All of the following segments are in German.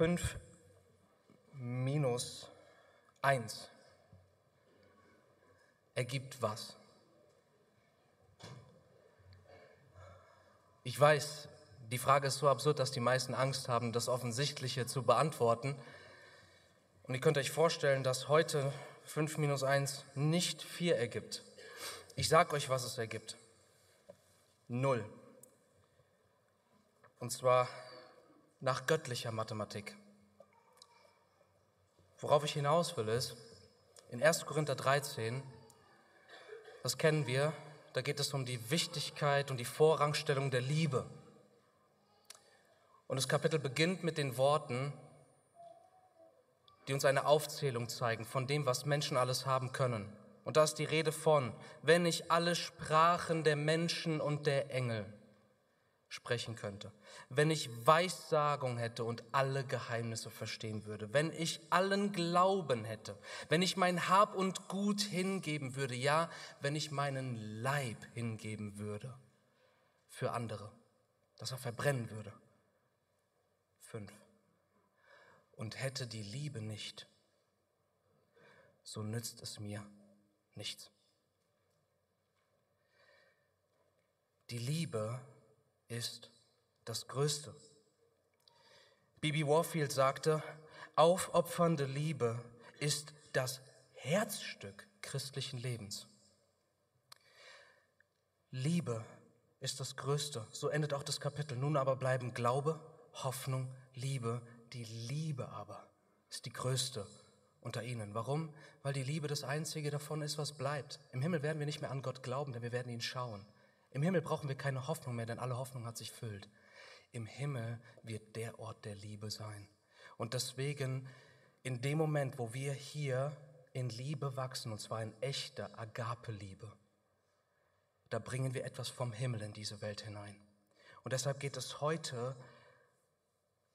5 minus 1 ergibt was? Ich weiß, die Frage ist so absurd, dass die meisten Angst haben, das Offensichtliche zu beantworten. Und ihr könnt euch vorstellen, dass heute 5 minus 1 nicht 4 ergibt. Ich sage euch, was es ergibt. Null. Und zwar nach göttlicher Mathematik. Worauf ich hinaus will, ist, in 1. Korinther 13, das kennen wir, da geht es um die Wichtigkeit und die Vorrangstellung der Liebe. Und das Kapitel beginnt mit den Worten, die uns eine Aufzählung zeigen von dem, was Menschen alles haben können. Und da ist die Rede von, wenn ich alle Sprachen der Menschen und der Engel sprechen könnte, wenn ich Weissagung hätte und alle Geheimnisse verstehen würde, wenn ich allen Glauben hätte, wenn ich mein Hab und Gut hingeben würde, ja, wenn ich meinen Leib hingeben würde für andere, dass er verbrennen würde. Fünf. Und hätte die Liebe nicht, so nützt es mir nichts. Die Liebe ist das Größte. Bibi Warfield sagte, aufopfernde Liebe ist das Herzstück christlichen Lebens. Liebe ist das Größte. So endet auch das Kapitel. Nun aber bleiben Glaube, Hoffnung, Liebe. Die Liebe aber ist die größte unter ihnen. Warum? Weil die Liebe das Einzige davon ist, was bleibt. Im Himmel werden wir nicht mehr an Gott glauben, denn wir werden ihn schauen. Im Himmel brauchen wir keine Hoffnung mehr, denn alle Hoffnung hat sich füllt. Im Himmel wird der Ort der Liebe sein. Und deswegen, in dem Moment, wo wir hier in Liebe wachsen, und zwar in echter Agape-Liebe, da bringen wir etwas vom Himmel in diese Welt hinein. Und deshalb geht es heute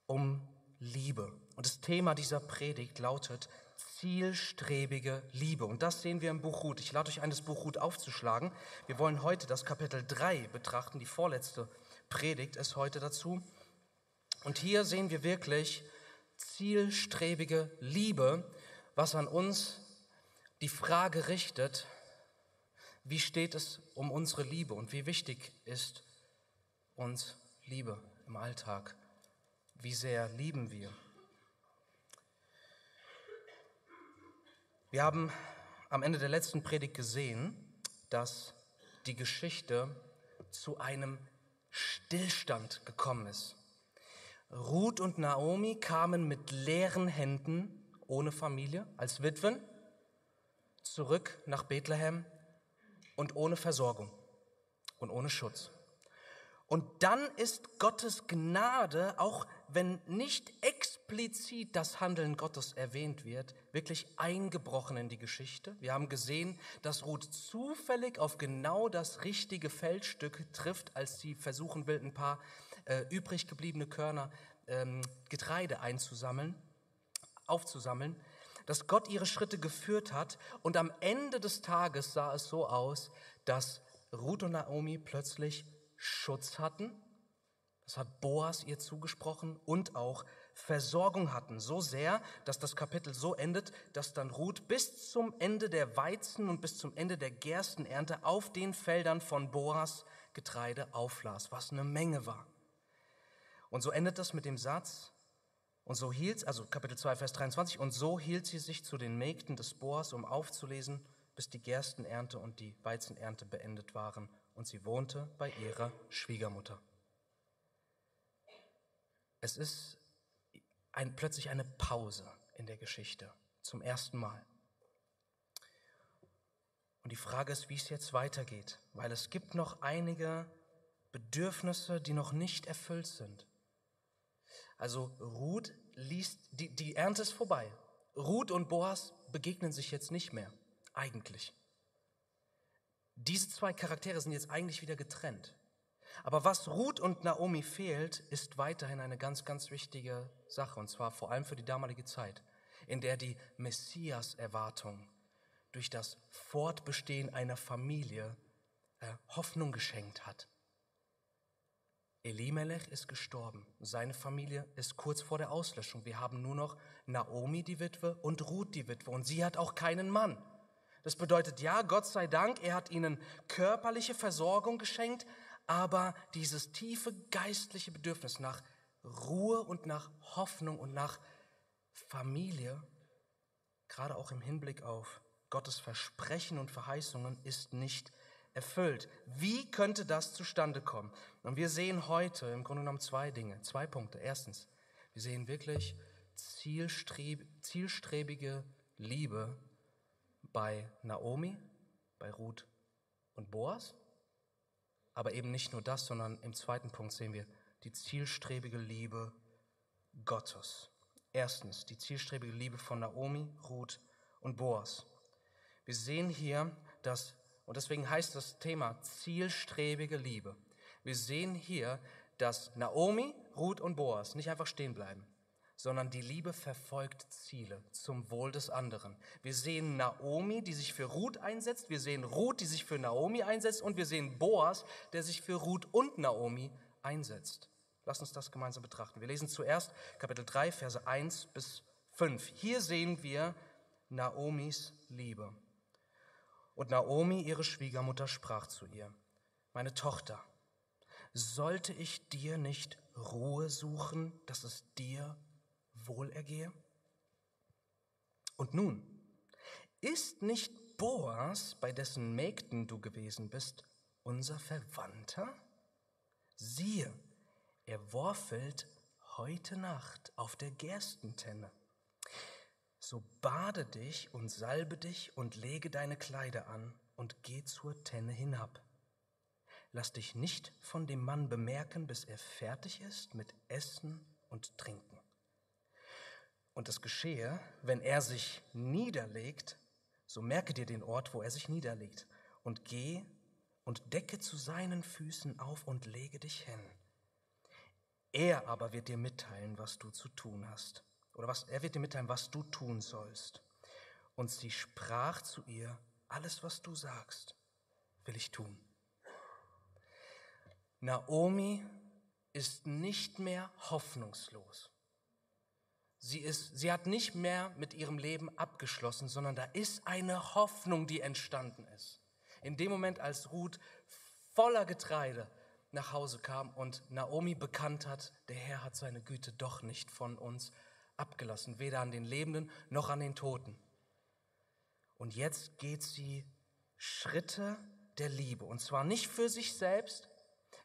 um Liebe. Und das Thema dieser Predigt lautet zielstrebige Liebe. Und das sehen wir im Buch Ruth. Ich lade euch ein, das Buch Ruth aufzuschlagen. Wir wollen heute das Kapitel 3 betrachten. Die vorletzte Predigt ist heute dazu. Und hier sehen wir wirklich zielstrebige Liebe, was an uns die Frage richtet, wie steht es um unsere Liebe und wie wichtig ist uns Liebe im Alltag? Wie sehr lieben wir? Wir haben am Ende der letzten Predigt gesehen, dass die Geschichte zu einem Stillstand gekommen ist. Ruth und Naomi kamen mit leeren Händen, ohne Familie, als Witwen, zurück nach Bethlehem und ohne Versorgung und ohne Schutz. Und dann ist Gottes Gnade, auch wenn nicht explizit das Handeln Gottes erwähnt wird, wirklich eingebrochen in die Geschichte. Wir haben gesehen, dass Ruth zufällig auf genau das richtige Feldstück trifft, als sie versuchen will, ein paar äh, übrig gebliebene Körner ähm, Getreide einzusammeln, aufzusammeln, dass Gott ihre Schritte geführt hat und am Ende des Tages sah es so aus, dass Ruth und Naomi plötzlich Schutz hatten, das hat Boas ihr zugesprochen, und auch Versorgung hatten. So sehr, dass das Kapitel so endet, dass dann Ruth bis zum Ende der Weizen und bis zum Ende der Gerstenernte auf den Feldern von Boas Getreide auflas, was eine Menge war. Und so endet das mit dem Satz, und so hielt, also Kapitel 2, Vers 23, und so hielt sie sich zu den Mägden des Boas, um aufzulesen, bis die Gerstenernte und die Weizenernte beendet waren und sie wohnte bei ihrer Schwiegermutter. Es ist ein, plötzlich eine Pause in der Geschichte, zum ersten Mal. Und die Frage ist, wie es jetzt weitergeht, weil es gibt noch einige Bedürfnisse, die noch nicht erfüllt sind. Also Ruth liest, die, die Ernte ist vorbei. Ruth und Boas begegnen sich jetzt nicht mehr, eigentlich. Diese zwei Charaktere sind jetzt eigentlich wieder getrennt. Aber was Ruth und Naomi fehlt, ist weiterhin eine ganz, ganz wichtige Sache, und zwar vor allem für die damalige Zeit, in der die Messias-Erwartung durch das Fortbestehen einer Familie äh, Hoffnung geschenkt hat. Elimelech ist gestorben. Seine Familie ist kurz vor der Auslöschung. Wir haben nur noch Naomi, die Witwe, und Ruth, die Witwe. Und sie hat auch keinen Mann. Das bedeutet, ja, Gott sei Dank, er hat ihnen körperliche Versorgung geschenkt, aber dieses tiefe geistliche Bedürfnis nach Ruhe und nach Hoffnung und nach Familie, gerade auch im Hinblick auf Gottes Versprechen und Verheißungen, ist nicht erfüllt. Wie könnte das zustande kommen? Und wir sehen heute im Grunde genommen zwei Dinge, zwei Punkte. Erstens, wir sehen wirklich zielstrebige Liebe bei Naomi, bei Ruth und Boas. Aber eben nicht nur das, sondern im zweiten Punkt sehen wir die zielstrebige Liebe Gottes. Erstens, die zielstrebige Liebe von Naomi, Ruth und Boas. Wir sehen hier, dass und deswegen heißt das Thema zielstrebige Liebe. Wir sehen hier, dass Naomi, Ruth und Boas nicht einfach stehen bleiben, sondern die Liebe verfolgt Ziele zum Wohl des anderen. Wir sehen Naomi, die sich für Ruth einsetzt, wir sehen Ruth, die sich für Naomi einsetzt und wir sehen Boas, der sich für Ruth und Naomi einsetzt. Lass uns das gemeinsam betrachten. Wir lesen zuerst Kapitel 3, Verse 1 bis 5. Hier sehen wir Naomis Liebe. Und Naomi, ihre Schwiegermutter, sprach zu ihr, meine Tochter, sollte ich dir nicht Ruhe suchen, dass es dir wohl ergehe? Und nun, ist nicht Boas, bei dessen Mägden du gewesen bist, unser Verwandter? Siehe, er worfelt heute Nacht auf der Gerstentenne so bade dich und salbe dich und lege deine Kleider an und geh zur Tenne hinab. Lass dich nicht von dem Mann bemerken, bis er fertig ist mit Essen und Trinken. Und es geschehe, wenn er sich niederlegt, so merke dir den Ort, wo er sich niederlegt, und geh und decke zu seinen Füßen auf und lege dich hin. Er aber wird dir mitteilen, was du zu tun hast oder was, er wird dir mitteilen, was du tun sollst. Und sie sprach zu ihr, alles, was du sagst, will ich tun. Naomi ist nicht mehr hoffnungslos. Sie, ist, sie hat nicht mehr mit ihrem Leben abgeschlossen, sondern da ist eine Hoffnung, die entstanden ist. In dem Moment, als Ruth voller Getreide nach Hause kam und Naomi bekannt hat, der Herr hat seine Güte doch nicht von uns abgelassen, weder an den Lebenden noch an den Toten. Und jetzt geht sie Schritte der Liebe. Und zwar nicht für sich selbst,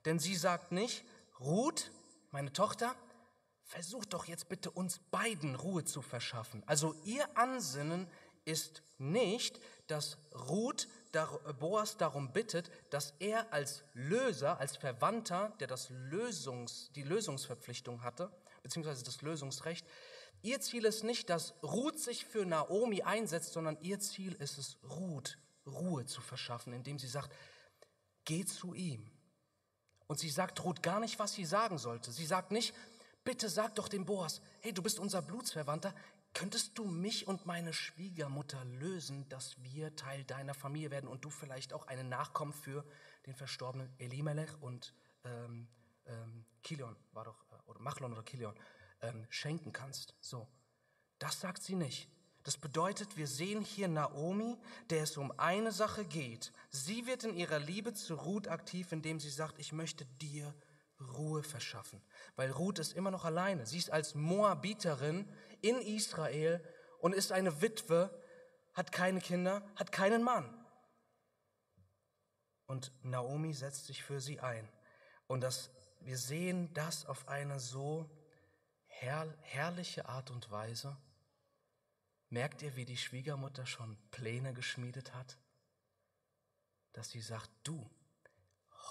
denn sie sagt nicht, Ruth, meine Tochter, versuch doch jetzt bitte uns beiden Ruhe zu verschaffen. Also ihr Ansinnen ist nicht, dass Ruth Boas darum bittet, dass er als Löser, als Verwandter, der das Lösungs, die Lösungsverpflichtung hatte, beziehungsweise das Lösungsrecht, Ihr Ziel ist nicht, dass Ruth sich für Naomi einsetzt, sondern ihr Ziel ist es, Ruth Ruhe zu verschaffen, indem sie sagt, geh zu ihm. Und sie sagt Ruth gar nicht, was sie sagen sollte. Sie sagt nicht, bitte sag doch dem Boas, hey, du bist unser Blutsverwandter, könntest du mich und meine Schwiegermutter lösen, dass wir Teil deiner Familie werden und du vielleicht auch einen Nachkommen für den verstorbenen Elimelech und ähm, ähm, Kilion war doch, äh, oder Machlon oder Kilion ähm, schenken kannst. So, das sagt sie nicht. Das bedeutet, wir sehen hier Naomi, der es um eine Sache geht. Sie wird in ihrer Liebe zu Ruth aktiv, indem sie sagt, ich möchte dir Ruhe verschaffen. Weil Ruth ist immer noch alleine. Sie ist als Moabiterin in Israel und ist eine Witwe, hat keine Kinder, hat keinen Mann. Und Naomi setzt sich für sie ein. Und das, wir sehen das auf eine so herr, herrliche Art und Weise. Merkt ihr, wie die Schwiegermutter schon Pläne geschmiedet hat? Dass sie sagt, du,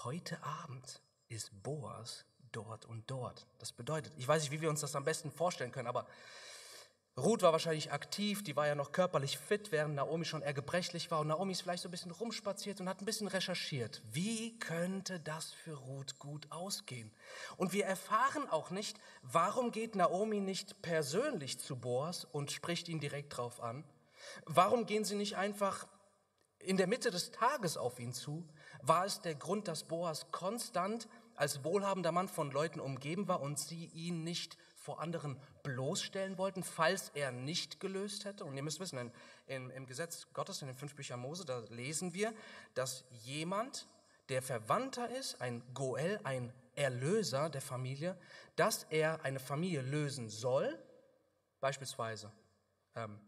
heute Abend ist Boas dort und dort. Das bedeutet, ich weiß nicht, wie wir uns das am besten vorstellen können, aber Ruth war wahrscheinlich aktiv, die war ja noch körperlich fit, während Naomi schon eher gebrechlich war. Und Naomi ist vielleicht so ein bisschen rumspaziert und hat ein bisschen recherchiert. Wie könnte das für Ruth gut ausgehen? Und wir erfahren auch nicht, warum geht Naomi nicht persönlich zu Boas und spricht ihn direkt drauf an? Warum gehen sie nicht einfach in der Mitte des Tages auf ihn zu? War es der Grund, dass Boas konstant als wohlhabender Mann von Leuten umgeben war und sie ihn nicht vor anderen bloßstellen wollten, falls er nicht gelöst hätte. Und ihr müsst wissen, in, in, im Gesetz Gottes, in den fünf Büchern Mose, da lesen wir, dass jemand, der Verwandter ist, ein Goel, ein Erlöser der Familie, dass er eine Familie lösen soll, beispielsweise, ähm,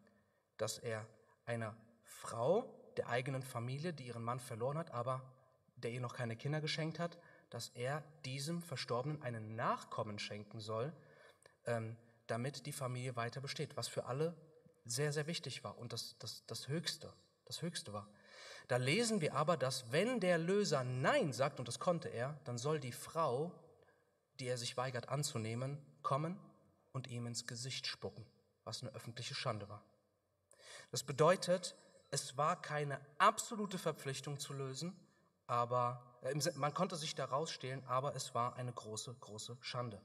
dass er einer Frau der eigenen Familie, die ihren Mann verloren hat, aber der ihr noch keine Kinder geschenkt hat, dass er diesem Verstorbenen einen Nachkommen schenken soll, ähm, damit die Familie weiter besteht, was für alle sehr, sehr wichtig war und das, das, das Höchste, das Höchste war. Da lesen wir aber, dass wenn der Löser Nein sagt, und das konnte er, dann soll die Frau, die er sich weigert anzunehmen, kommen und ihm ins Gesicht spucken, was eine öffentliche Schande war. Das bedeutet, es war keine absolute Verpflichtung zu lösen, aber äh, man konnte sich da rausstehlen, aber es war eine große, große Schande.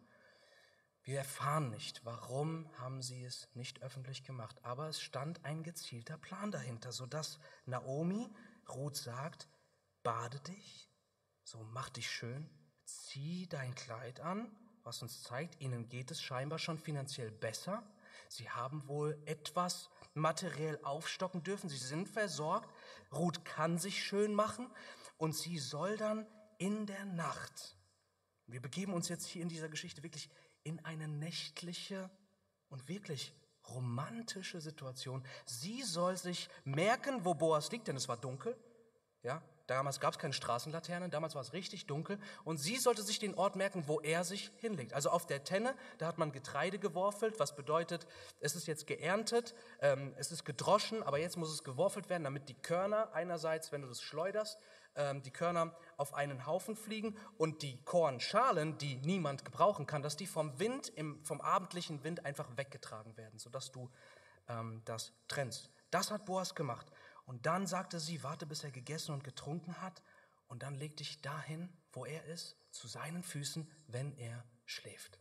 Wir erfahren nicht, warum haben sie es nicht öffentlich gemacht, aber es stand ein gezielter Plan dahinter, sodass Naomi Ruth sagt, bade dich, so mach dich schön, zieh dein Kleid an, was uns zeigt, ihnen geht es scheinbar schon finanziell besser. Sie haben wohl etwas materiell aufstocken dürfen, sie sind versorgt, Ruth kann sich schön machen und sie soll dann in der Nacht, wir begeben uns jetzt hier in dieser Geschichte wirklich in eine nächtliche und wirklich romantische Situation. Sie soll sich merken, wo Boas liegt, denn es war dunkel. Ja, damals gab es keine Straßenlaternen, damals war es richtig dunkel. Und sie sollte sich den Ort merken, wo er sich hinlegt. Also auf der Tenne, da hat man Getreide geworfelt, was bedeutet, es ist jetzt geerntet, ähm, es ist gedroschen, aber jetzt muss es geworfelt werden, damit die Körner einerseits, wenn du das schleuderst, ähm, die Körner auf einen Haufen fliegen und die Kornschalen, die niemand gebrauchen kann, dass die vom Wind, im, vom abendlichen Wind einfach weggetragen werden, sodass du ähm, das trennst. Das hat Boas gemacht. Und dann sagte sie, warte, bis er gegessen und getrunken hat, und dann leg dich dahin, wo er ist, zu seinen Füßen, wenn er schläft.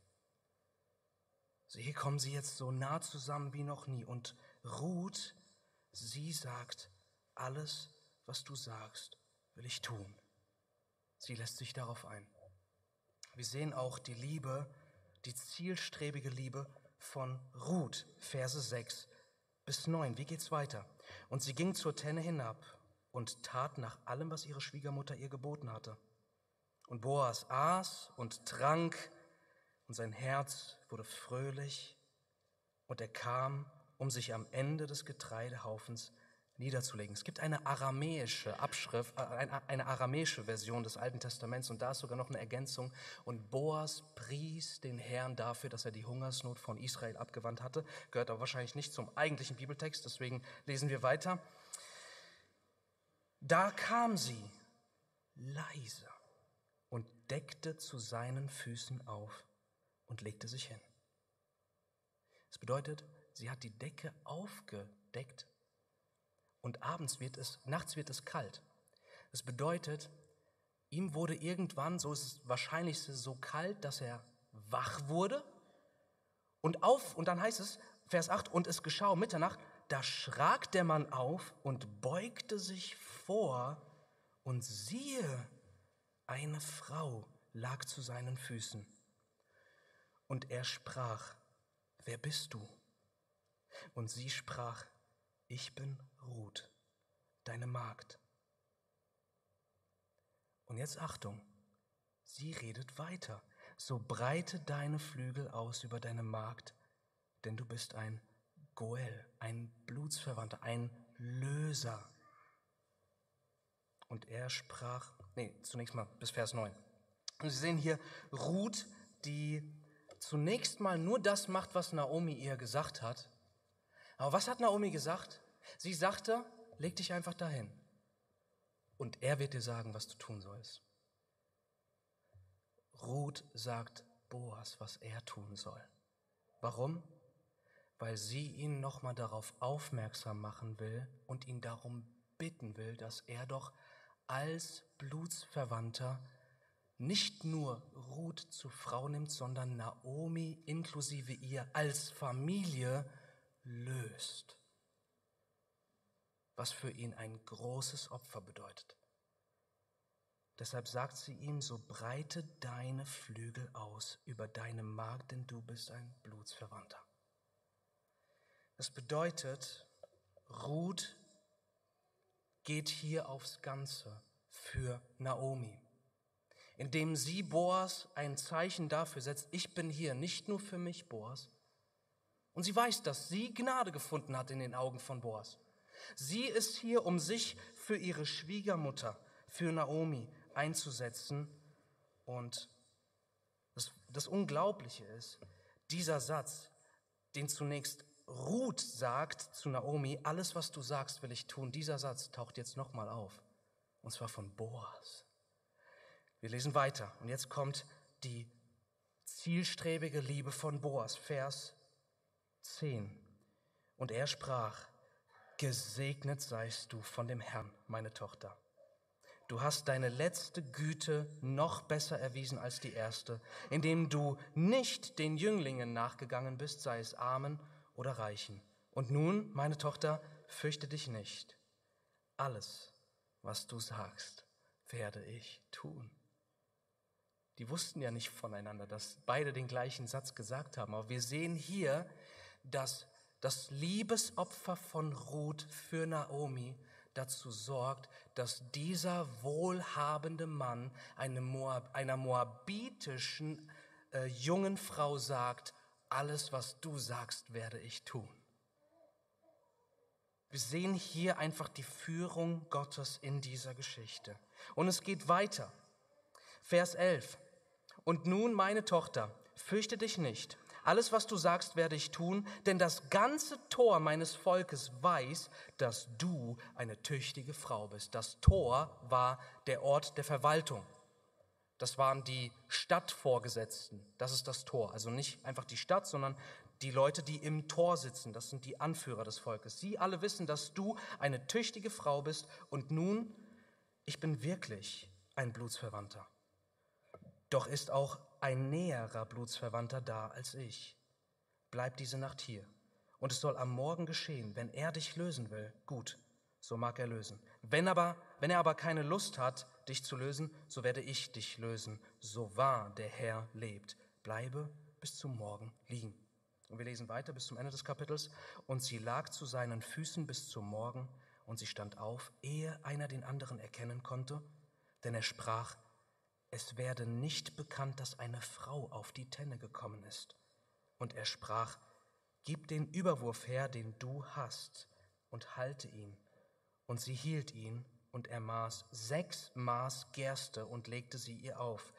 So, hier kommen sie jetzt so nah zusammen wie noch nie. Und Ruth, sie sagt, alles, was du sagst, will ich tun. Sie lässt sich darauf ein. Wir sehen auch die Liebe, die zielstrebige Liebe von Ruth, Verse 6 bis 9. Wie geht's weiter? Und sie ging zur Tenne hinab und tat nach allem, was ihre Schwiegermutter ihr geboten hatte. Und Boas aß und trank, und sein Herz wurde fröhlich, und er kam, um sich am Ende des Getreidehaufens niederzulegen. Es gibt eine aramäische Abschrift, äh, eine aramäische Version des Alten Testaments und da ist sogar noch eine Ergänzung. Und Boas pries den Herrn dafür, dass er die Hungersnot von Israel abgewandt hatte. Gehört aber wahrscheinlich nicht zum eigentlichen Bibeltext, deswegen lesen wir weiter. Da kam sie leise und deckte zu seinen Füßen auf und legte sich hin. Das bedeutet, sie hat die Decke aufgedeckt und abends wird es, nachts wird es kalt. Das bedeutet, ihm wurde irgendwann, so ist es wahrscheinlich so kalt, dass er wach wurde und auf, und dann heißt es, Vers 8, und es geschah um Mitternacht, da schrak der Mann auf und beugte sich vor und siehe, eine Frau lag zu seinen Füßen. Und er sprach, wer bist du? Und sie sprach, ich bin Ruth, deine Magd. Und jetzt Achtung, sie redet weiter. So breite deine Flügel aus über deine Magd, denn du bist ein Goel, ein Blutsverwandter, ein Löser. Und er sprach, nee, zunächst mal bis Vers 9. Und Sie sehen hier Ruth, die zunächst mal nur das macht, was Naomi ihr gesagt hat, aber was hat Naomi gesagt? Sie sagte, leg dich einfach dahin und er wird dir sagen, was du tun sollst. Ruth sagt Boas, was er tun soll. Warum? Weil sie ihn nochmal darauf aufmerksam machen will und ihn darum bitten will, dass er doch als Blutsverwandter nicht nur Ruth zur Frau nimmt, sondern Naomi inklusive ihr als Familie löst, was für ihn ein großes Opfer bedeutet. Deshalb sagt sie ihm, so breite deine Flügel aus über deine Magd, denn du bist ein Blutsverwandter. Das bedeutet, Ruth geht hier aufs Ganze für Naomi, indem sie Boas ein Zeichen dafür setzt, ich bin hier nicht nur für mich, Boas. Und sie weiß, dass sie Gnade gefunden hat in den Augen von Boas. Sie ist hier, um sich für ihre Schwiegermutter, für Naomi einzusetzen. Und das, das Unglaubliche ist, dieser Satz, den zunächst Ruth sagt zu Naomi, alles, was du sagst, will ich tun. Dieser Satz taucht jetzt nochmal auf. Und zwar von Boas. Wir lesen weiter. Und jetzt kommt die zielstrebige Liebe von Boas. Vers 10. Und er sprach, Gesegnet seist du von dem Herrn, meine Tochter. Du hast deine letzte Güte noch besser erwiesen als die erste, indem du nicht den Jünglingen nachgegangen bist, sei es Armen oder Reichen. Und nun, meine Tochter, fürchte dich nicht. Alles, was du sagst, werde ich tun. Die wussten ja nicht voneinander, dass beide den gleichen Satz gesagt haben. Aber wir sehen hier, dass das Liebesopfer von Ruth für Naomi dazu sorgt, dass dieser wohlhabende Mann eine Moab, einer moabitischen äh, jungen Frau sagt, alles, was du sagst, werde ich tun. Wir sehen hier einfach die Führung Gottes in dieser Geschichte. Und es geht weiter. Vers 11. Und nun, meine Tochter, fürchte dich nicht. Alles, was du sagst, werde ich tun, denn das ganze Tor meines Volkes weiß, dass du eine tüchtige Frau bist. Das Tor war der Ort der Verwaltung. Das waren die Stadtvorgesetzten. Das ist das Tor. Also nicht einfach die Stadt, sondern die Leute, die im Tor sitzen. Das sind die Anführer des Volkes. Sie alle wissen, dass du eine tüchtige Frau bist. Und nun, ich bin wirklich ein Blutsverwandter. Doch ist auch ein näherer Blutsverwandter da als ich. Bleib diese Nacht hier. Und es soll am Morgen geschehen, wenn er dich lösen will. Gut, so mag er lösen. Wenn, aber, wenn er aber keine Lust hat, dich zu lösen, so werde ich dich lösen, so wahr der Herr lebt. Bleibe bis zum Morgen liegen. Und wir lesen weiter bis zum Ende des Kapitels. Und sie lag zu seinen Füßen bis zum Morgen, und sie stand auf, ehe einer den anderen erkennen konnte, denn er sprach, es werde nicht bekannt, dass eine Frau auf die Tenne gekommen ist. Und er sprach, Gib den Überwurf her, den du hast, und halte ihn. Und sie hielt ihn und er maß sechs Maß Gerste und legte sie ihr auf.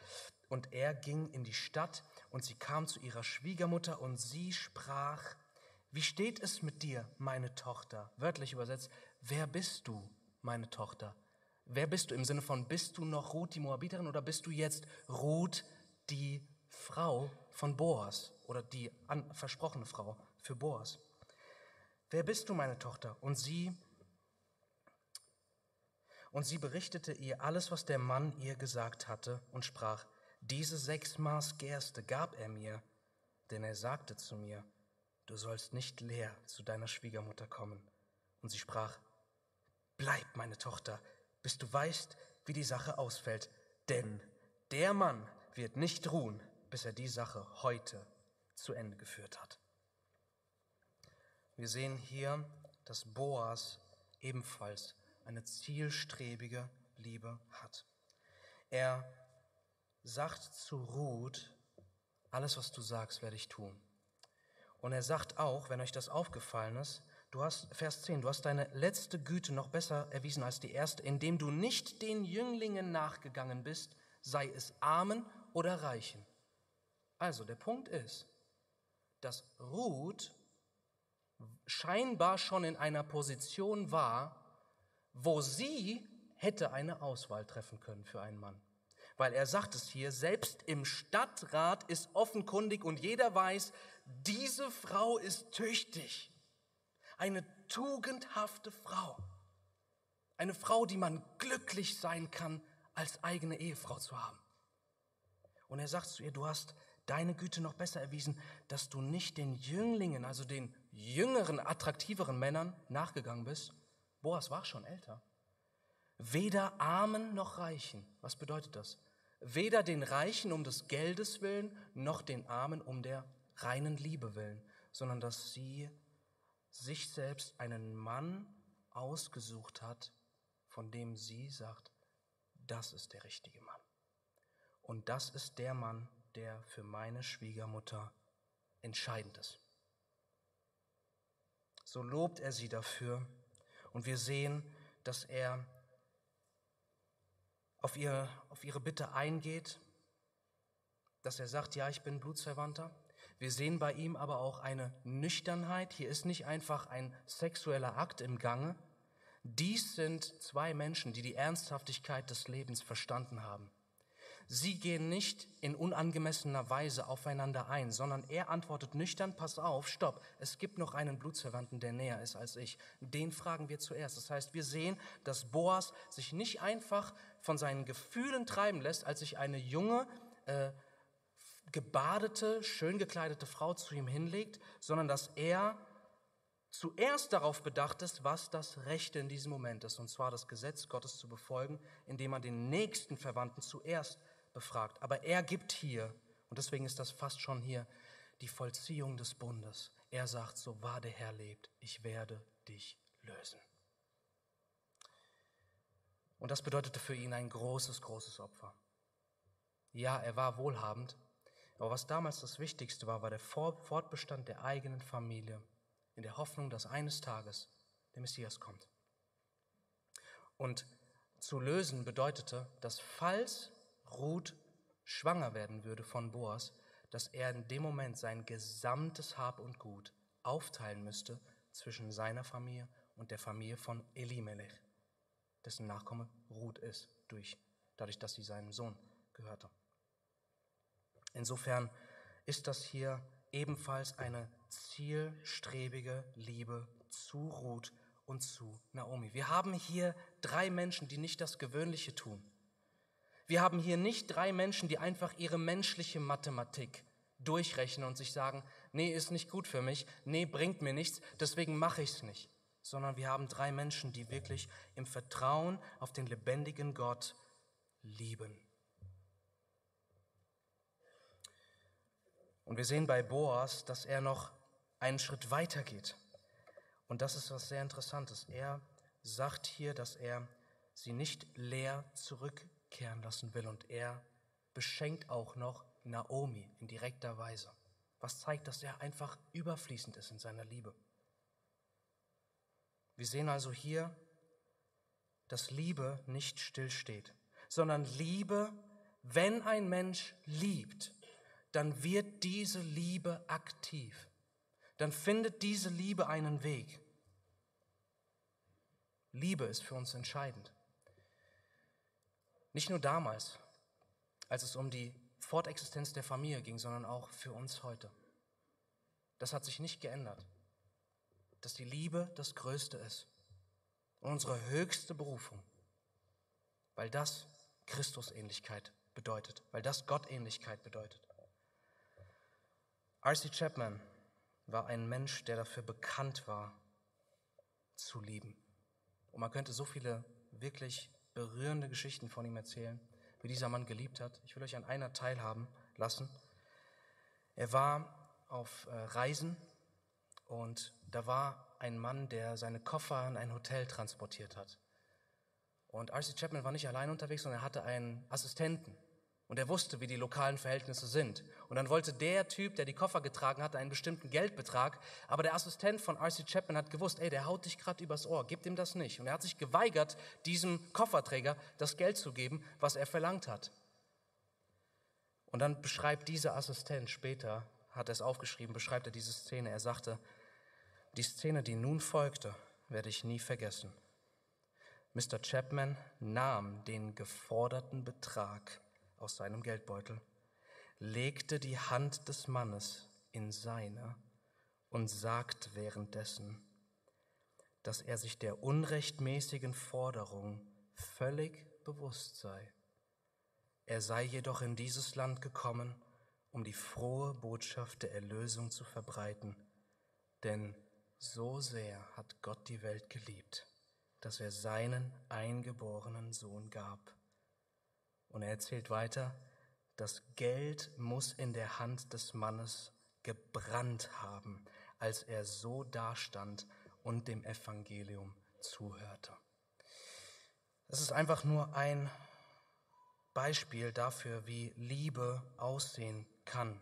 Und er ging in die Stadt und sie kam zu ihrer Schwiegermutter und sie sprach, wie steht es mit dir, meine Tochter? Wörtlich übersetzt, wer bist du, meine Tochter? Wer bist du im Sinne von, bist du noch Ruth, die Moabiterin, oder bist du jetzt Ruth, die Frau von Boas oder die versprochene Frau für Boas? Wer bist du, meine Tochter? Und sie und sie berichtete ihr alles, was der Mann ihr gesagt hatte, und sprach, diese sechs Maß Gerste gab er mir, denn er sagte zu mir, du sollst nicht leer zu deiner Schwiegermutter kommen. Und sie sprach, bleib, meine Tochter, bis du weißt, wie die Sache ausfällt, denn der Mann wird nicht ruhen, bis er die Sache heute zu Ende geführt hat. Wir sehen hier, dass Boas ebenfalls eine zielstrebige Liebe hat. Er sagt zu Ruth, alles, was du sagst, werde ich tun. Und er sagt auch, wenn euch das aufgefallen ist, du hast, Vers 10, du hast deine letzte Güte noch besser erwiesen als die erste, indem du nicht den Jünglingen nachgegangen bist, sei es Armen oder Reichen. Also der Punkt ist, dass Ruth scheinbar schon in einer Position war, wo sie hätte eine Auswahl treffen können für einen Mann. Weil er sagt es hier, selbst im Stadtrat ist offenkundig und jeder weiß, diese Frau ist tüchtig. Eine tugendhafte Frau. Eine Frau, die man glücklich sein kann, als eigene Ehefrau zu haben. Und er sagt zu ihr, du hast deine Güte noch besser erwiesen, dass du nicht den Jünglingen, also den jüngeren, attraktiveren Männern nachgegangen bist, Boas war schon älter. weder Armen noch Reichen. Was bedeutet das? Weder den Reichen um des Geldes willen, noch den Armen um der reinen Liebe willen, sondern dass sie sich selbst einen Mann ausgesucht hat, von dem sie sagt, das ist der richtige Mann. Und das ist der Mann, der für meine Schwiegermutter entscheidend ist. So lobt er sie dafür und wir sehen, dass er auf ihre, auf ihre Bitte eingeht, dass er sagt, ja, ich bin Blutsverwandter. Wir sehen bei ihm aber auch eine Nüchternheit. Hier ist nicht einfach ein sexueller Akt im Gange. Dies sind zwei Menschen, die die Ernsthaftigkeit des Lebens verstanden haben. Sie gehen nicht in unangemessener Weise aufeinander ein, sondern er antwortet nüchtern, pass auf, stopp, es gibt noch einen Blutsverwandten, der näher ist als ich. Den fragen wir zuerst. Das heißt, wir sehen, dass Boas sich nicht einfach von seinen Gefühlen treiben lässt, als sich eine junge, äh, gebadete, schön gekleidete Frau zu ihm hinlegt, sondern dass er zuerst darauf bedacht ist, was das Rechte in diesem Moment ist, und zwar das Gesetz Gottes zu befolgen, indem man den nächsten Verwandten zuerst befragt. Aber er gibt hier, und deswegen ist das fast schon hier, die Vollziehung des Bundes. Er sagt, so wahr der Herr lebt, ich werde dich lösen. Und das bedeutete für ihn ein großes, großes Opfer. Ja, er war wohlhabend, aber was damals das Wichtigste war, war der Fortbestand der eigenen Familie in der Hoffnung, dass eines Tages der Messias kommt. Und zu lösen bedeutete, dass falls Ruth schwanger werden würde von Boas, dass er in dem Moment sein gesamtes Hab und Gut aufteilen müsste zwischen seiner Familie und der Familie von Elimelech, dessen Nachkomme Ruth ist, durch, dadurch, dass sie seinem Sohn gehörte. Insofern ist das hier ebenfalls eine zielstrebige Liebe zu Ruth und zu Naomi. Wir haben hier drei Menschen, die nicht das Gewöhnliche tun. Wir haben hier nicht drei Menschen, die einfach ihre menschliche Mathematik durchrechnen und sich sagen, nee, ist nicht gut für mich, nee, bringt mir nichts, deswegen mache ich es nicht. Sondern wir haben drei Menschen, die wirklich im Vertrauen auf den lebendigen Gott lieben. Und wir sehen bei Boas, dass er noch einen Schritt weiter geht. Und das ist was sehr Interessantes. Er sagt hier, dass er sie nicht leer zurück kehren lassen will. Und er beschenkt auch noch Naomi in direkter Weise. Was zeigt, dass er einfach überfließend ist in seiner Liebe. Wir sehen also hier, dass Liebe nicht stillsteht, sondern Liebe, wenn ein Mensch liebt, dann wird diese Liebe aktiv. Dann findet diese Liebe einen Weg. Liebe ist für uns entscheidend. Nicht nur damals, als es um die Fortexistenz der Familie ging, sondern auch für uns heute. Das hat sich nicht geändert, dass die Liebe das Größte ist und unsere höchste Berufung, weil das Christusähnlichkeit bedeutet, weil das Gottähnlichkeit bedeutet. R.C. Chapman war ein Mensch, der dafür bekannt war, zu lieben. Und man könnte so viele wirklich berührende Geschichten von ihm erzählen, wie dieser Mann geliebt hat. Ich will euch an einer teilhaben lassen. Er war auf äh, Reisen und da war ein Mann, der seine Koffer in ein Hotel transportiert hat. Und R.C. Chapman war nicht allein unterwegs, sondern er hatte einen Assistenten. Und er wusste, wie die lokalen Verhältnisse sind. Und dann wollte der Typ, der die Koffer getragen hat, einen bestimmten Geldbetrag. Aber der Assistent von R.C. Chapman hat gewusst, ey, der haut dich gerade übers Ohr, gib ihm das nicht. Und er hat sich geweigert, diesem Kofferträger das Geld zu geben, was er verlangt hat. Und dann beschreibt dieser Assistent später, hat er es aufgeschrieben, beschreibt er diese Szene. Er sagte, die Szene, die nun folgte, werde ich nie vergessen. Mr. Chapman nahm den geforderten Betrag aus seinem Geldbeutel, legte die Hand des Mannes in seine und sagt währenddessen, dass er sich der unrechtmäßigen Forderung völlig bewusst sei. Er sei jedoch in dieses Land gekommen, um die frohe Botschaft der Erlösung zu verbreiten, denn so sehr hat Gott die Welt geliebt, dass er seinen eingeborenen Sohn gab. Und er erzählt weiter, das Geld muss in der Hand des Mannes gebrannt haben, als er so dastand und dem Evangelium zuhörte. Es ist einfach nur ein Beispiel dafür, wie Liebe aussehen kann.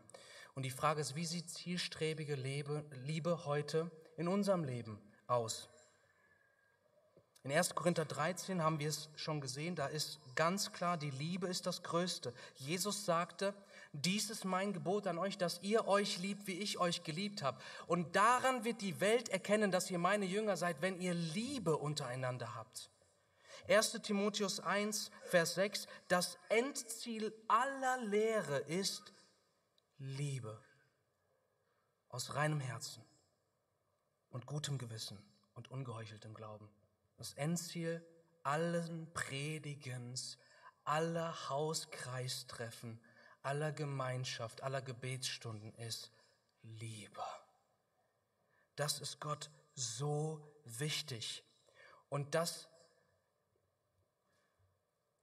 Und die Frage ist, wie sieht zielstrebige Liebe heute in unserem Leben aus? In 1. Korinther 13 haben wir es schon gesehen, da ist ganz klar, die Liebe ist das Größte. Jesus sagte, dies ist mein Gebot an euch, dass ihr euch liebt, wie ich euch geliebt habe. Und daran wird die Welt erkennen, dass ihr meine Jünger seid, wenn ihr Liebe untereinander habt. 1 Timotheus 1, Vers 6, das Endziel aller Lehre ist Liebe aus reinem Herzen und gutem Gewissen und ungeheucheltem Glauben. Das Endziel allen Predigens, aller Hauskreistreffen, aller Gemeinschaft, aller Gebetsstunden ist Liebe. Das ist Gott so wichtig. Und das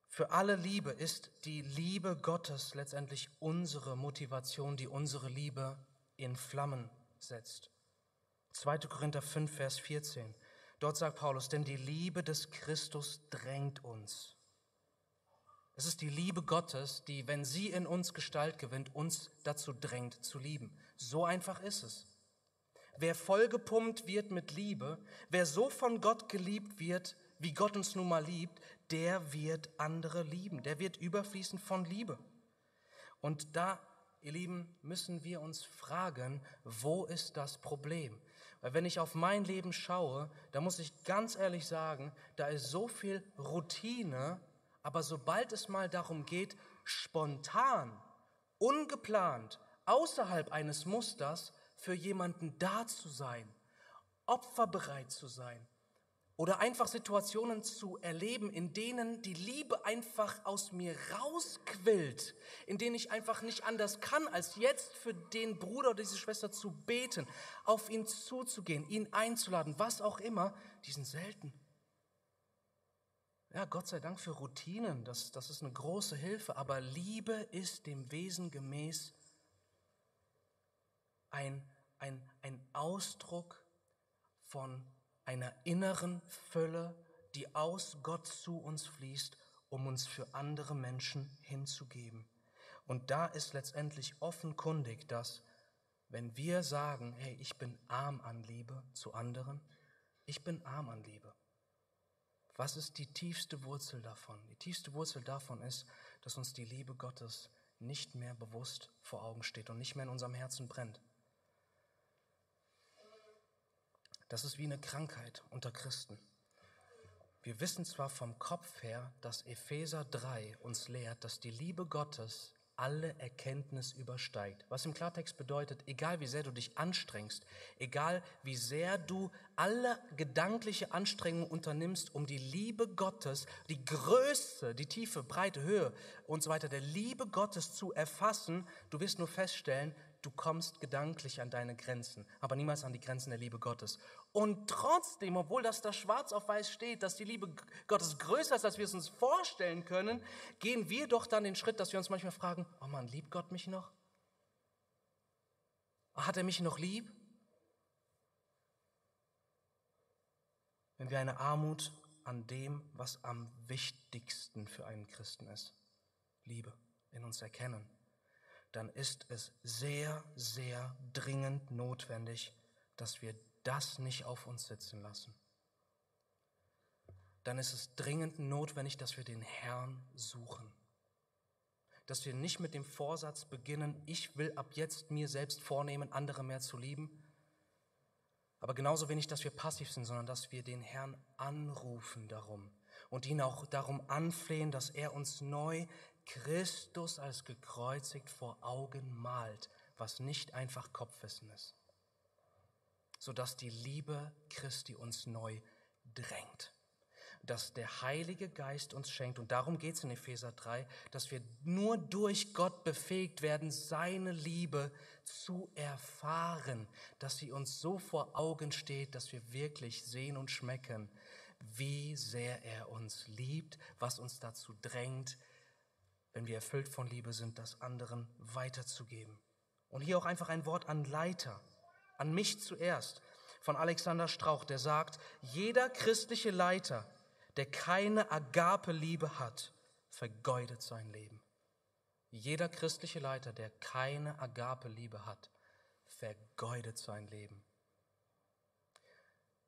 für alle Liebe ist die Liebe Gottes letztendlich unsere Motivation, die unsere Liebe in Flammen setzt. 2. Korinther 5, Vers 14. Dort sagt Paulus, denn die Liebe des Christus drängt uns. Es ist die Liebe Gottes, die, wenn sie in uns Gestalt gewinnt, uns dazu drängt zu lieben. So einfach ist es. Wer vollgepumpt wird mit Liebe, wer so von Gott geliebt wird, wie Gott uns nun mal liebt, der wird andere lieben. Der wird überfließen von Liebe. Und da, ihr Lieben, müssen wir uns fragen, wo ist das Problem? Weil wenn ich auf mein Leben schaue, da muss ich ganz ehrlich sagen, da ist so viel Routine, aber sobald es mal darum geht, spontan, ungeplant, außerhalb eines Musters für jemanden da zu sein, opferbereit zu sein, oder einfach Situationen zu erleben, in denen die Liebe einfach aus mir rausquillt, in denen ich einfach nicht anders kann, als jetzt für den Bruder oder diese Schwester zu beten, auf ihn zuzugehen, ihn einzuladen, was auch immer, die sind selten. Ja, Gott sei Dank für Routinen, das, das ist eine große Hilfe, aber Liebe ist dem Wesen gemäß ein, ein, ein Ausdruck von einer inneren Fülle, die aus Gott zu uns fließt, um uns für andere Menschen hinzugeben. Und da ist letztendlich offenkundig, dass wenn wir sagen, hey, ich bin arm an Liebe zu anderen, ich bin arm an Liebe. Was ist die tiefste Wurzel davon? Die tiefste Wurzel davon ist, dass uns die Liebe Gottes nicht mehr bewusst vor Augen steht und nicht mehr in unserem Herzen brennt. Das ist wie eine Krankheit unter Christen. Wir wissen zwar vom Kopf her, dass Epheser 3 uns lehrt, dass die Liebe Gottes alle Erkenntnis übersteigt. Was im Klartext bedeutet, egal wie sehr du dich anstrengst, egal wie sehr du alle gedankliche Anstrengungen unternimmst, um die Liebe Gottes, die Größe, die Tiefe, Breite, Höhe und so weiter der Liebe Gottes zu erfassen, du wirst nur feststellen, du kommst gedanklich an deine Grenzen, aber niemals an die Grenzen der Liebe Gottes. Und trotzdem, obwohl das da schwarz auf weiß steht, dass die Liebe Gottes größer ist, als wir es uns vorstellen können, gehen wir doch dann den Schritt, dass wir uns manchmal fragen, oh Mann, liebt Gott mich noch? Hat er mich noch lieb? Wenn wir eine Armut an dem, was am wichtigsten für einen Christen ist, Liebe, in uns erkennen, dann ist es sehr, sehr dringend notwendig, dass wir das nicht auf uns sitzen lassen. Dann ist es dringend notwendig, dass wir den Herrn suchen. Dass wir nicht mit dem Vorsatz beginnen, ich will ab jetzt mir selbst vornehmen, andere mehr zu lieben. Aber genauso wenig, dass wir passiv sind, sondern dass wir den Herrn anrufen darum und ihn auch darum anflehen, dass er uns neu Christus als gekreuzigt vor Augen malt, was nicht einfach Kopfwissen ist, sodass die Liebe Christi uns neu drängt, dass der Heilige Geist uns schenkt, und darum geht es in Epheser 3, dass wir nur durch Gott befähigt werden, seine Liebe zu erfahren, dass sie uns so vor Augen steht, dass wir wirklich sehen und schmecken, wie sehr er uns liebt, was uns dazu drängt, wenn wir erfüllt von Liebe sind, das anderen weiterzugeben. Und hier auch einfach ein Wort an Leiter, an mich zuerst, von Alexander Strauch, der sagt, jeder christliche Leiter, der keine Agape-Liebe hat, vergeudet sein Leben. Jeder christliche Leiter, der keine Agape-Liebe hat, vergeudet sein Leben.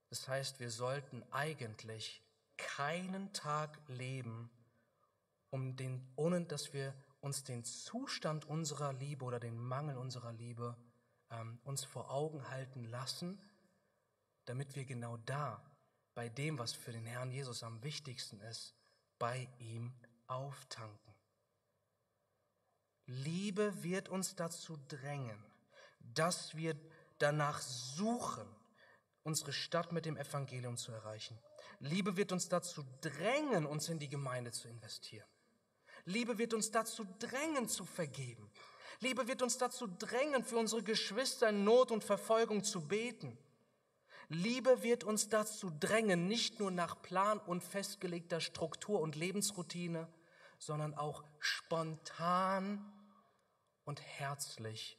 Das heißt, wir sollten eigentlich keinen Tag leben, um den, ohne dass wir uns den Zustand unserer Liebe oder den Mangel unserer Liebe ähm, uns vor Augen halten lassen, damit wir genau da, bei dem, was für den Herrn Jesus am wichtigsten ist, bei ihm auftanken. Liebe wird uns dazu drängen, dass wir danach suchen, unsere Stadt mit dem Evangelium zu erreichen. Liebe wird uns dazu drängen, uns in die Gemeinde zu investieren. Liebe wird uns dazu drängen, zu vergeben. Liebe wird uns dazu drängen, für unsere Geschwister in Not und Verfolgung zu beten. Liebe wird uns dazu drängen, nicht nur nach Plan und festgelegter Struktur und Lebensroutine, sondern auch spontan und herzlich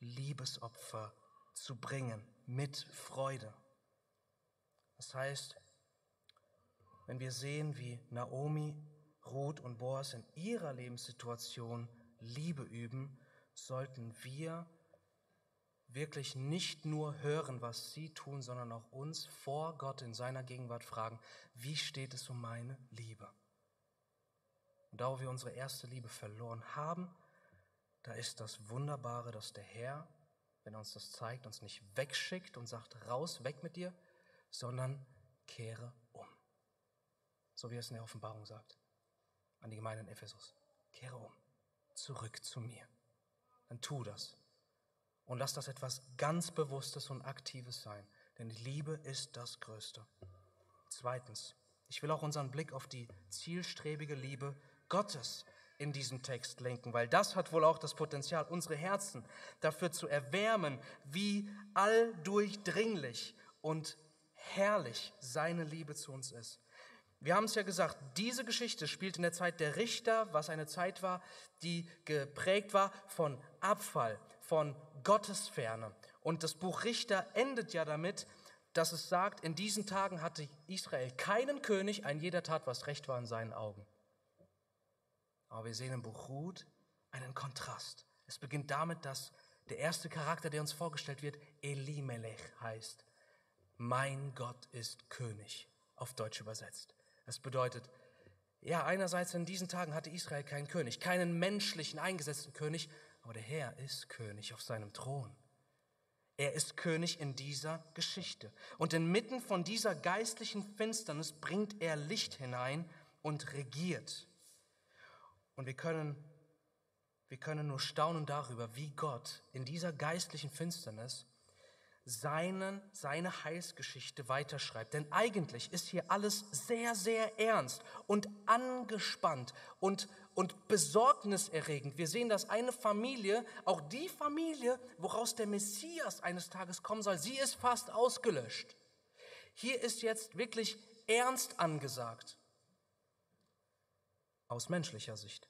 Liebesopfer zu bringen mit Freude. Das heißt, wenn wir sehen, wie Naomi, Ruth und Boas in ihrer Lebenssituation Liebe üben, sollten wir wirklich nicht nur hören, was sie tun, sondern auch uns vor Gott in seiner Gegenwart fragen, wie steht es um meine Liebe? Und da wir unsere erste Liebe verloren haben, da ist das Wunderbare, dass der Herr wenn er uns das zeigt, uns nicht wegschickt und sagt, raus, weg mit dir, sondern kehre um. So wie er es in der Offenbarung sagt, an die Gemeinde in Ephesus. Kehre um, zurück zu mir. Dann tu das. Und lass das etwas ganz Bewusstes und Aktives sein, denn die Liebe ist das Größte. Zweitens, ich will auch unseren Blick auf die zielstrebige Liebe Gottes in diesem Text lenken, weil das hat wohl auch das Potenzial, unsere Herzen dafür zu erwärmen, wie alldurchdringlich und herrlich seine Liebe zu uns ist. Wir haben es ja gesagt, diese Geschichte spielt in der Zeit der Richter, was eine Zeit war, die geprägt war von Abfall, von Gottesferne. Und das Buch Richter endet ja damit, dass es sagt, in diesen Tagen hatte Israel keinen König, ein jeder tat, was recht war in seinen Augen. Aber wir sehen im Buch Ruth einen Kontrast. Es beginnt damit, dass der erste Charakter, der uns vorgestellt wird, Elimelech heißt. Mein Gott ist König, auf Deutsch übersetzt. Das bedeutet, ja, einerseits in diesen Tagen hatte Israel keinen König, keinen menschlichen eingesetzten König, aber der Herr ist König auf seinem Thron. Er ist König in dieser Geschichte. Und inmitten von dieser geistlichen Finsternis bringt er Licht hinein und regiert. Und wir können, wir können nur staunen darüber, wie Gott in dieser geistlichen Finsternis seinen, seine Heilsgeschichte weiterschreibt. Denn eigentlich ist hier alles sehr, sehr ernst und angespannt und, und besorgniserregend. Wir sehen, dass eine Familie, auch die Familie, woraus der Messias eines Tages kommen soll, sie ist fast ausgelöscht. Hier ist jetzt wirklich Ernst angesagt aus menschlicher Sicht.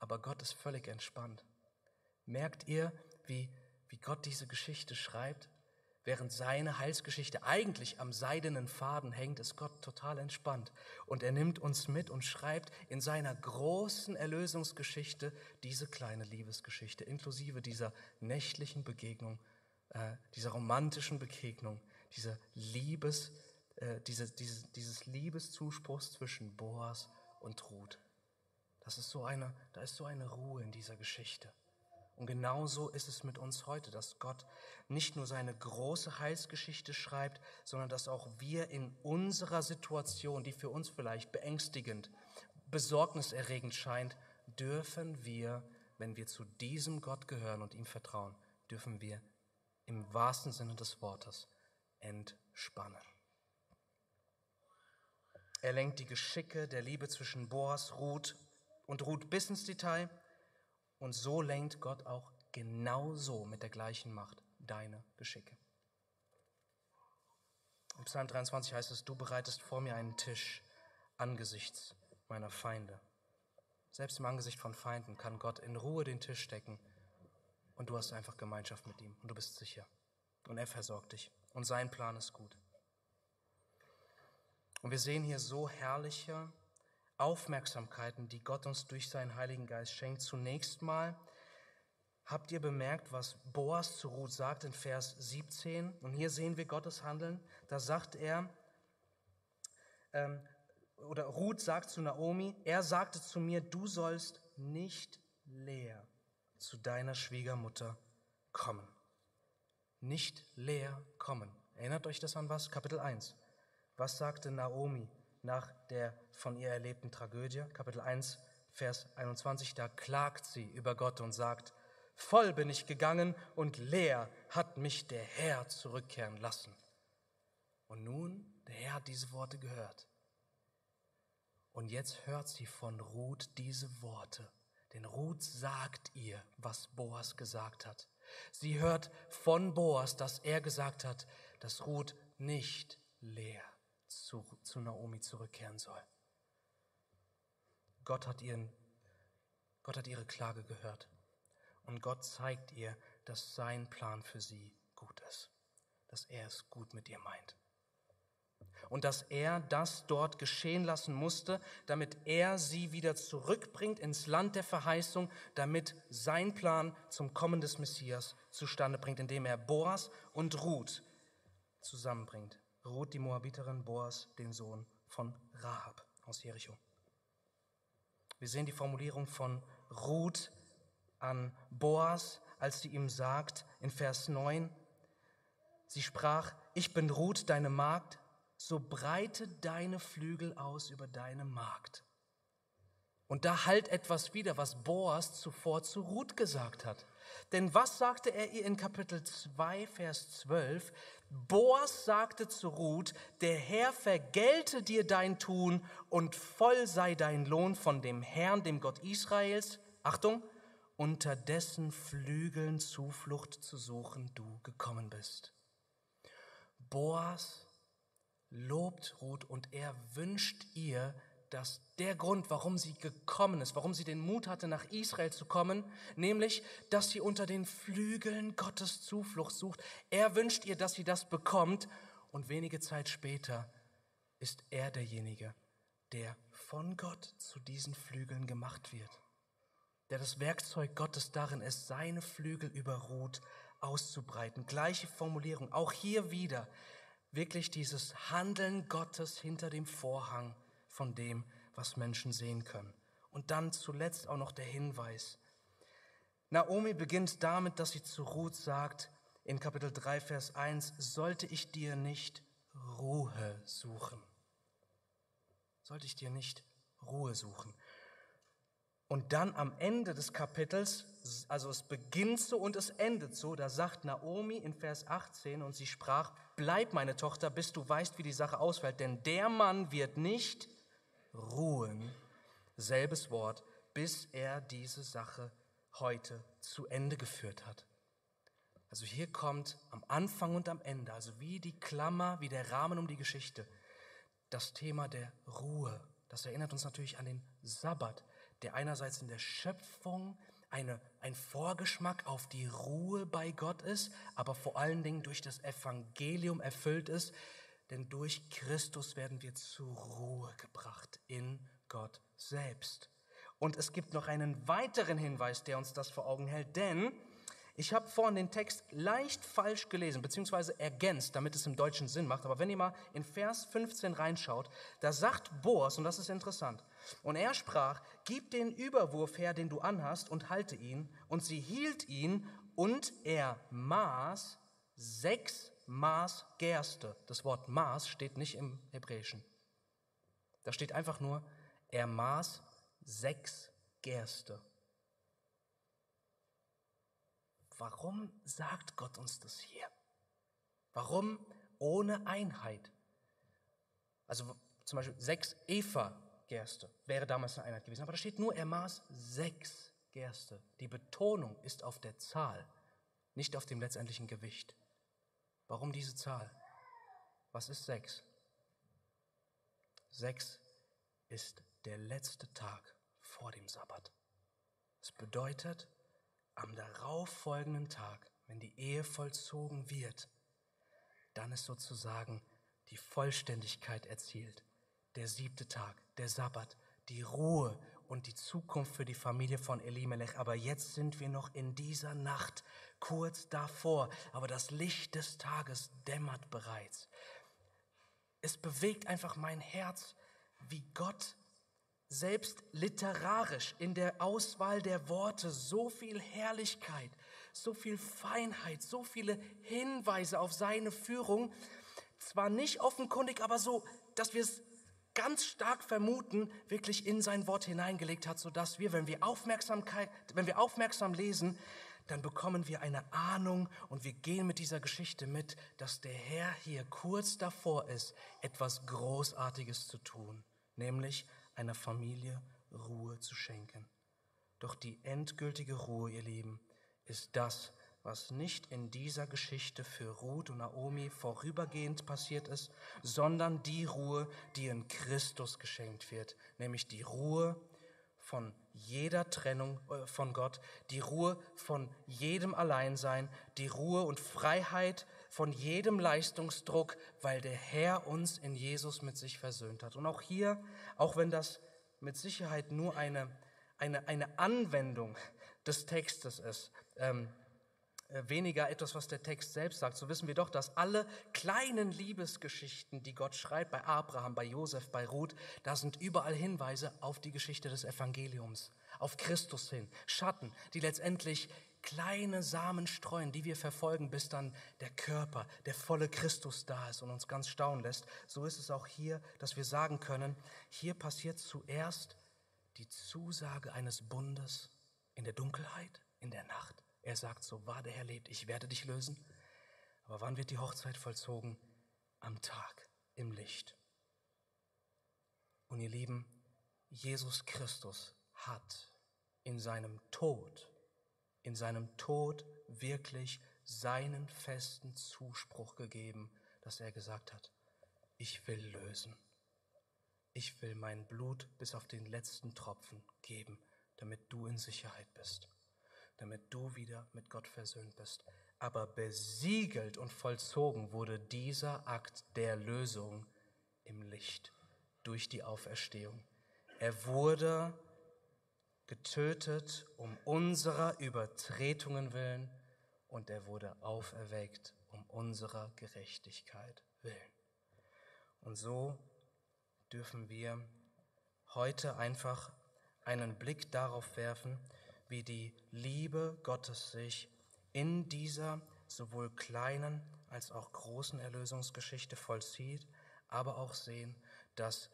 Aber Gott ist völlig entspannt. Merkt ihr, wie, wie Gott diese Geschichte schreibt? Während seine Heilsgeschichte eigentlich am seidenen Faden hängt, ist Gott total entspannt. Und er nimmt uns mit und schreibt in seiner großen Erlösungsgeschichte diese kleine Liebesgeschichte, inklusive dieser nächtlichen Begegnung, äh, dieser romantischen Begegnung, dieser Liebes, äh, diese, dieses, dieses Liebeszuspruchs zwischen Boas und Ruth. Das ist so eine, da ist so eine Ruhe in dieser Geschichte. Und genauso ist es mit uns heute, dass Gott nicht nur seine große Heilsgeschichte schreibt, sondern dass auch wir in unserer Situation, die für uns vielleicht beängstigend, besorgniserregend scheint, dürfen wir, wenn wir zu diesem Gott gehören und ihm vertrauen, dürfen wir im wahrsten Sinne des Wortes entspannen. Er lenkt die Geschicke der Liebe zwischen Boas, Ruth und Ruth bis ins Detail. Und so lenkt Gott auch genauso mit der gleichen Macht deine Geschicke. Im Psalm 23 heißt es, du bereitest vor mir einen Tisch angesichts meiner Feinde. Selbst im Angesicht von Feinden kann Gott in Ruhe den Tisch decken und du hast einfach Gemeinschaft mit ihm und du bist sicher. Und er versorgt dich und sein Plan ist gut. Und wir sehen hier so herrliche Aufmerksamkeiten, die Gott uns durch seinen Heiligen Geist schenkt. Zunächst mal habt ihr bemerkt, was Boas zu Ruth sagt in Vers 17. Und hier sehen wir Gottes Handeln. Da sagt er, ähm, oder Ruth sagt zu Naomi, er sagte zu mir, du sollst nicht leer zu deiner Schwiegermutter kommen. Nicht leer kommen. Erinnert euch das an was? Kapitel 1. Was sagte Naomi nach der von ihr erlebten Tragödie? Kapitel 1, Vers 21. Da klagt sie über Gott und sagt, voll bin ich gegangen und leer hat mich der Herr zurückkehren lassen. Und nun, der Herr hat diese Worte gehört. Und jetzt hört sie von Ruth diese Worte. Denn Ruth sagt ihr, was Boas gesagt hat. Sie hört von Boas, dass er gesagt hat, dass Ruth nicht leer zu, zu Naomi zurückkehren soll. Gott hat, ihren, Gott hat ihre Klage gehört. Und Gott zeigt ihr, dass sein Plan für sie gut ist. Dass er es gut mit ihr meint und dass er das dort geschehen lassen musste, damit er sie wieder zurückbringt ins Land der Verheißung, damit sein Plan zum Kommen des Messias zustande bringt, indem er Boas und Ruth zusammenbringt. Ruth, die Moabiterin, Boas, den Sohn von Rahab aus Jericho. Wir sehen die Formulierung von Ruth an Boas, als sie ihm sagt in Vers 9, sie sprach, ich bin Ruth, deine Magd, so breite deine Flügel aus über deine Magd. Und da halt etwas wieder, was Boas zuvor zu Ruth gesagt hat. Denn was sagte er ihr in Kapitel 2, Vers 12? Boas sagte zu Ruth, der Herr vergelte dir dein Tun und voll sei dein Lohn von dem Herrn, dem Gott Israels. Achtung, unter dessen Flügeln Zuflucht zu suchen du gekommen bist. Boas lobt Ruth und er wünscht ihr, dass der Grund, warum sie gekommen ist, warum sie den Mut hatte, nach Israel zu kommen, nämlich, dass sie unter den Flügeln Gottes Zuflucht sucht. Er wünscht ihr, dass sie das bekommt und wenige Zeit später ist er derjenige, der von Gott zu diesen Flügeln gemacht wird, der das Werkzeug Gottes darin ist, seine Flügel über Ruth auszubreiten. Gleiche Formulierung, auch hier wieder wirklich dieses Handeln Gottes hinter dem Vorhang von dem, was Menschen sehen können. Und dann zuletzt auch noch der Hinweis. Naomi beginnt damit, dass sie zu Ruth sagt, in Kapitel 3, Vers 1, sollte ich dir nicht Ruhe suchen? Sollte ich dir nicht Ruhe suchen? Und dann am Ende des Kapitels, also es beginnt so und es endet so, da sagt Naomi in Vers 18 und sie sprach, bleib meine Tochter, bis du weißt, wie die Sache ausfällt, denn der Mann wird nicht ruhen, selbes Wort, bis er diese Sache heute zu Ende geführt hat. Also hier kommt am Anfang und am Ende, also wie die Klammer, wie der Rahmen um die Geschichte, das Thema der Ruhe. Das erinnert uns natürlich an den Sabbat der einerseits in der Schöpfung eine, ein Vorgeschmack auf die Ruhe bei Gott ist, aber vor allen Dingen durch das Evangelium erfüllt ist, denn durch Christus werden wir zur Ruhe gebracht in Gott selbst. Und es gibt noch einen weiteren Hinweis, der uns das vor Augen hält, denn ich habe vorhin den Text leicht falsch gelesen, beziehungsweise ergänzt, damit es im Deutschen Sinn macht. Aber wenn ihr mal in Vers 15 reinschaut, da sagt Boas, und das ist interessant, und er sprach, gib den Überwurf her, den du anhast, und halte ihn. Und sie hielt ihn, und er maß sechs Maß Gerste. Das Wort Maß steht nicht im Hebräischen. Da steht einfach nur, er maß sechs Gerste. Warum sagt Gott uns das hier? Warum ohne Einheit? Also zum Beispiel sechs Eva-Gerste wäre damals eine Einheit gewesen, aber da steht nur, er maß sechs Gerste. Die Betonung ist auf der Zahl, nicht auf dem letztendlichen Gewicht. Warum diese Zahl? Was ist sechs? Sechs ist der letzte Tag vor dem Sabbat. Es bedeutet, am darauffolgenden Tag, wenn die Ehe vollzogen wird, dann ist sozusagen die Vollständigkeit erzielt. Der siebte Tag, der Sabbat, die Ruhe und die Zukunft für die Familie von Elimelech. Aber jetzt sind wir noch in dieser Nacht, kurz davor. Aber das Licht des Tages dämmert bereits. Es bewegt einfach mein Herz, wie Gott selbst literarisch in der Auswahl der Worte so viel Herrlichkeit, so viel Feinheit, so viele Hinweise auf seine Führung, zwar nicht offenkundig, aber so, dass wir es ganz stark vermuten, wirklich in sein Wort hineingelegt hat, so dass wir, wenn wir Aufmerksamkeit, wenn wir aufmerksam lesen, dann bekommen wir eine Ahnung und wir gehen mit dieser Geschichte mit, dass der Herr hier kurz davor ist, etwas Großartiges zu tun, nämlich einer Familie Ruhe zu schenken. Doch die endgültige Ruhe, ihr Lieben, ist das, was nicht in dieser Geschichte für Ruth und Naomi vorübergehend passiert ist, sondern die Ruhe, die in Christus geschenkt wird, nämlich die Ruhe von jeder Trennung äh, von Gott, die Ruhe von jedem Alleinsein, die Ruhe und Freiheit von jedem Leistungsdruck, weil der Herr uns in Jesus mit sich versöhnt hat. Und auch hier, auch wenn das mit Sicherheit nur eine, eine, eine Anwendung des Textes ist, ähm, äh, weniger etwas, was der Text selbst sagt, so wissen wir doch, dass alle kleinen Liebesgeschichten, die Gott schreibt, bei Abraham, bei Josef, bei Ruth, da sind überall Hinweise auf die Geschichte des Evangeliums, auf Christus hin, Schatten, die letztendlich kleine Samen streuen, die wir verfolgen, bis dann der Körper, der volle Christus da ist und uns ganz staunen lässt. So ist es auch hier, dass wir sagen können, hier passiert zuerst die Zusage eines Bundes in der Dunkelheit, in der Nacht. Er sagt, so wahr der Herr lebt, ich werde dich lösen. Aber wann wird die Hochzeit vollzogen? Am Tag, im Licht. Und ihr Lieben, Jesus Christus hat in seinem Tod in seinem Tod wirklich seinen festen Zuspruch gegeben, dass er gesagt hat, ich will lösen. Ich will mein Blut bis auf den letzten Tropfen geben, damit du in Sicherheit bist, damit du wieder mit Gott versöhnt bist. Aber besiegelt und vollzogen wurde dieser Akt der Lösung im Licht durch die Auferstehung. Er wurde getötet um unserer Übertretungen willen und er wurde auferweckt um unserer Gerechtigkeit willen. Und so dürfen wir heute einfach einen Blick darauf werfen, wie die Liebe Gottes sich in dieser sowohl kleinen als auch großen Erlösungsgeschichte vollzieht, aber auch sehen, dass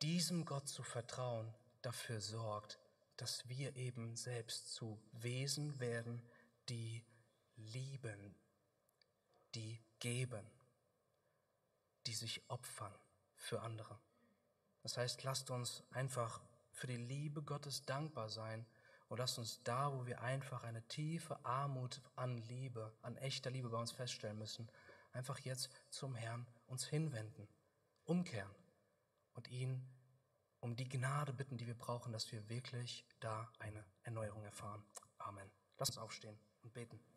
diesem Gott zu vertrauen dafür sorgt, dass wir eben selbst zu Wesen werden, die lieben, die geben, die sich opfern für andere. Das heißt, lasst uns einfach für die Liebe Gottes dankbar sein und lasst uns da, wo wir einfach eine tiefe Armut an Liebe, an echter Liebe bei uns feststellen müssen, einfach jetzt zum Herrn uns hinwenden, umkehren und ihn um die Gnade bitten, die wir brauchen, dass wir wirklich da eine Erneuerung erfahren. Amen. Lass uns aufstehen und beten.